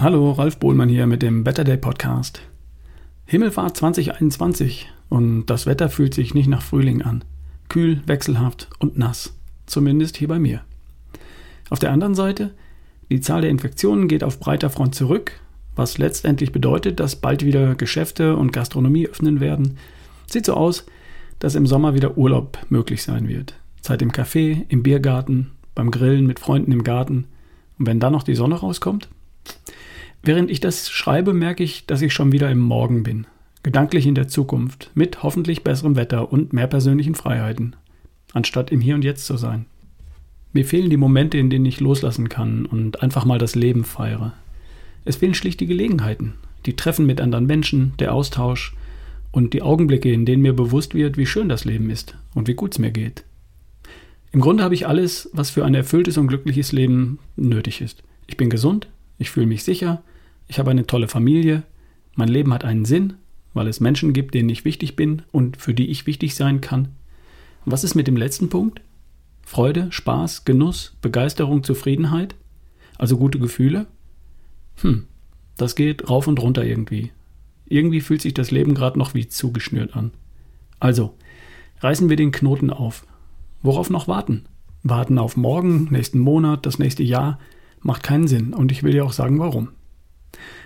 Hallo, Ralf Bohlmann hier mit dem Better Day Podcast. Himmelfahrt 2021 und das Wetter fühlt sich nicht nach Frühling an. Kühl, wechselhaft und nass. Zumindest hier bei mir. Auf der anderen Seite, die Zahl der Infektionen geht auf breiter Front zurück, was letztendlich bedeutet, dass bald wieder Geschäfte und Gastronomie öffnen werden. Sieht so aus, dass im Sommer wieder Urlaub möglich sein wird. Zeit im Café, im Biergarten, beim Grillen mit Freunden im Garten. Und wenn dann noch die Sonne rauskommt? Während ich das schreibe, merke ich, dass ich schon wieder im Morgen bin. Gedanklich in der Zukunft, mit hoffentlich besserem Wetter und mehr persönlichen Freiheiten, anstatt im Hier und Jetzt zu sein. Mir fehlen die Momente, in denen ich loslassen kann und einfach mal das Leben feiere. Es fehlen schlicht die Gelegenheiten, die Treffen mit anderen Menschen, der Austausch und die Augenblicke, in denen mir bewusst wird, wie schön das Leben ist und wie gut es mir geht. Im Grunde habe ich alles, was für ein erfülltes und glückliches Leben nötig ist. Ich bin gesund, ich fühle mich sicher, ich habe eine tolle Familie, mein Leben hat einen Sinn, weil es Menschen gibt, denen ich wichtig bin und für die ich wichtig sein kann. was ist mit dem letzten Punkt? Freude, Spaß, Genuss, Begeisterung, Zufriedenheit? Also gute Gefühle? Hm, das geht rauf und runter irgendwie. Irgendwie fühlt sich das Leben gerade noch wie zugeschnürt an. Also, reißen wir den Knoten auf. Worauf noch warten? Warten auf morgen, nächsten Monat, das nächste Jahr? Macht keinen Sinn und ich will dir auch sagen, warum.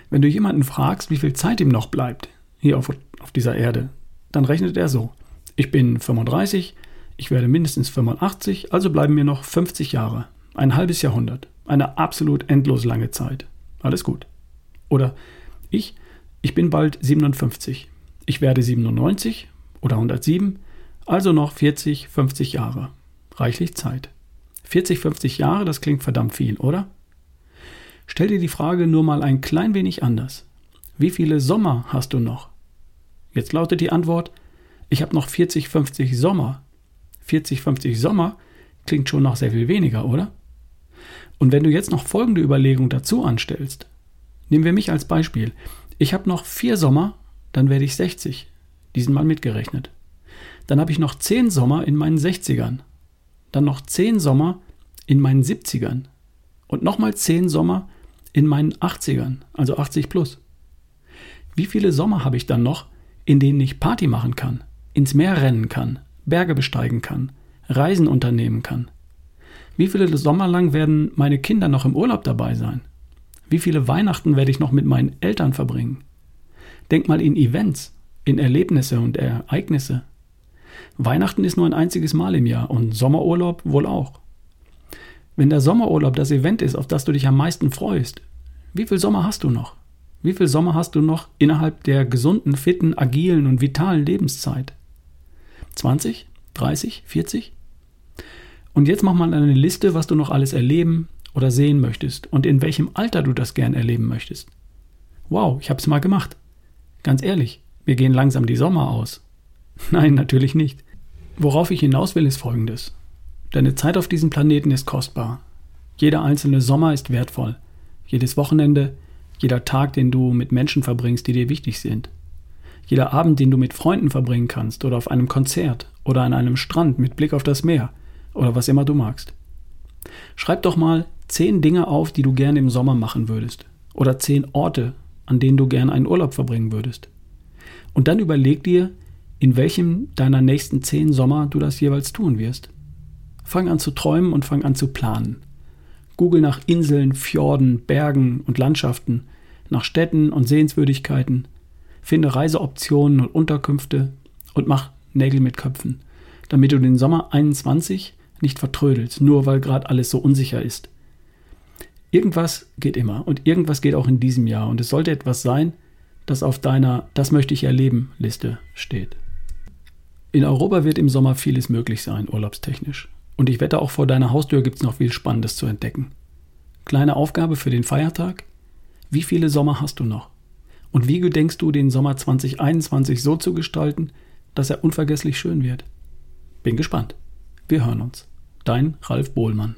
Wenn du jemanden fragst, wie viel Zeit ihm noch bleibt, hier auf, auf dieser Erde, dann rechnet er so. Ich bin 35, ich werde mindestens 85, also bleiben mir noch 50 Jahre, ein halbes Jahrhundert, eine absolut endlos lange Zeit. Alles gut. Oder ich, ich bin bald 57, ich werde 97 oder 107, also noch 40, 50 Jahre. Reichlich Zeit. 40, 50 Jahre, das klingt verdammt viel, oder? Stell dir die Frage nur mal ein klein wenig anders. Wie viele Sommer hast du noch? Jetzt lautet die Antwort, ich habe noch 40, 50 Sommer. 40, 50 Sommer klingt schon noch sehr viel weniger, oder? Und wenn du jetzt noch folgende Überlegung dazu anstellst, nehmen wir mich als Beispiel. Ich habe noch vier Sommer, dann werde ich 60. Diesen mal mitgerechnet. Dann habe ich noch 10 Sommer in meinen 60ern. Dann noch 10 Sommer in meinen 70ern und nochmal zehn Sommer in meinen 80ern, also 80 plus. Wie viele Sommer habe ich dann noch, in denen ich Party machen kann, ins Meer rennen kann, Berge besteigen kann, Reisen unternehmen kann? Wie viele Sommer lang werden meine Kinder noch im Urlaub dabei sein? Wie viele Weihnachten werde ich noch mit meinen Eltern verbringen? Denk mal in Events, in Erlebnisse und Ereignisse. Weihnachten ist nur ein einziges Mal im Jahr und Sommerurlaub wohl auch. Wenn der Sommerurlaub das Event ist, auf das du dich am meisten freust, wie viel Sommer hast du noch? Wie viel Sommer hast du noch innerhalb der gesunden, fitten, agilen und vitalen Lebenszeit? 20? 30? 40? Und jetzt mach mal eine Liste, was du noch alles erleben oder sehen möchtest und in welchem Alter du das gern erleben möchtest. Wow, ich hab's mal gemacht. Ganz ehrlich, mir gehen langsam die Sommer aus. Nein, natürlich nicht. Worauf ich hinaus will, ist folgendes. Deine Zeit auf diesem Planeten ist kostbar. Jeder einzelne Sommer ist wertvoll. Jedes Wochenende, jeder Tag, den du mit Menschen verbringst, die dir wichtig sind. Jeder Abend, den du mit Freunden verbringen kannst oder auf einem Konzert oder an einem Strand mit Blick auf das Meer oder was immer du magst. Schreib doch mal zehn Dinge auf, die du gerne im Sommer machen würdest oder zehn Orte, an denen du gerne einen Urlaub verbringen würdest. Und dann überleg dir, in welchem deiner nächsten zehn Sommer du das jeweils tun wirst. Fang an zu träumen und fang an zu planen. Google nach Inseln, Fjorden, Bergen und Landschaften, nach Städten und Sehenswürdigkeiten. Finde Reiseoptionen und Unterkünfte und mach Nägel mit Köpfen, damit du den Sommer 21 nicht vertrödelst, nur weil gerade alles so unsicher ist. Irgendwas geht immer und irgendwas geht auch in diesem Jahr und es sollte etwas sein, das auf deiner Das möchte ich erleben Liste steht. In Europa wird im Sommer vieles möglich sein, urlaubstechnisch. Und ich wette, auch vor deiner Haustür gibt es noch viel Spannendes zu entdecken. Kleine Aufgabe für den Feiertag. Wie viele Sommer hast du noch? Und wie gedenkst du, den Sommer 2021 so zu gestalten, dass er unvergesslich schön wird? Bin gespannt. Wir hören uns. Dein Ralf Bohlmann.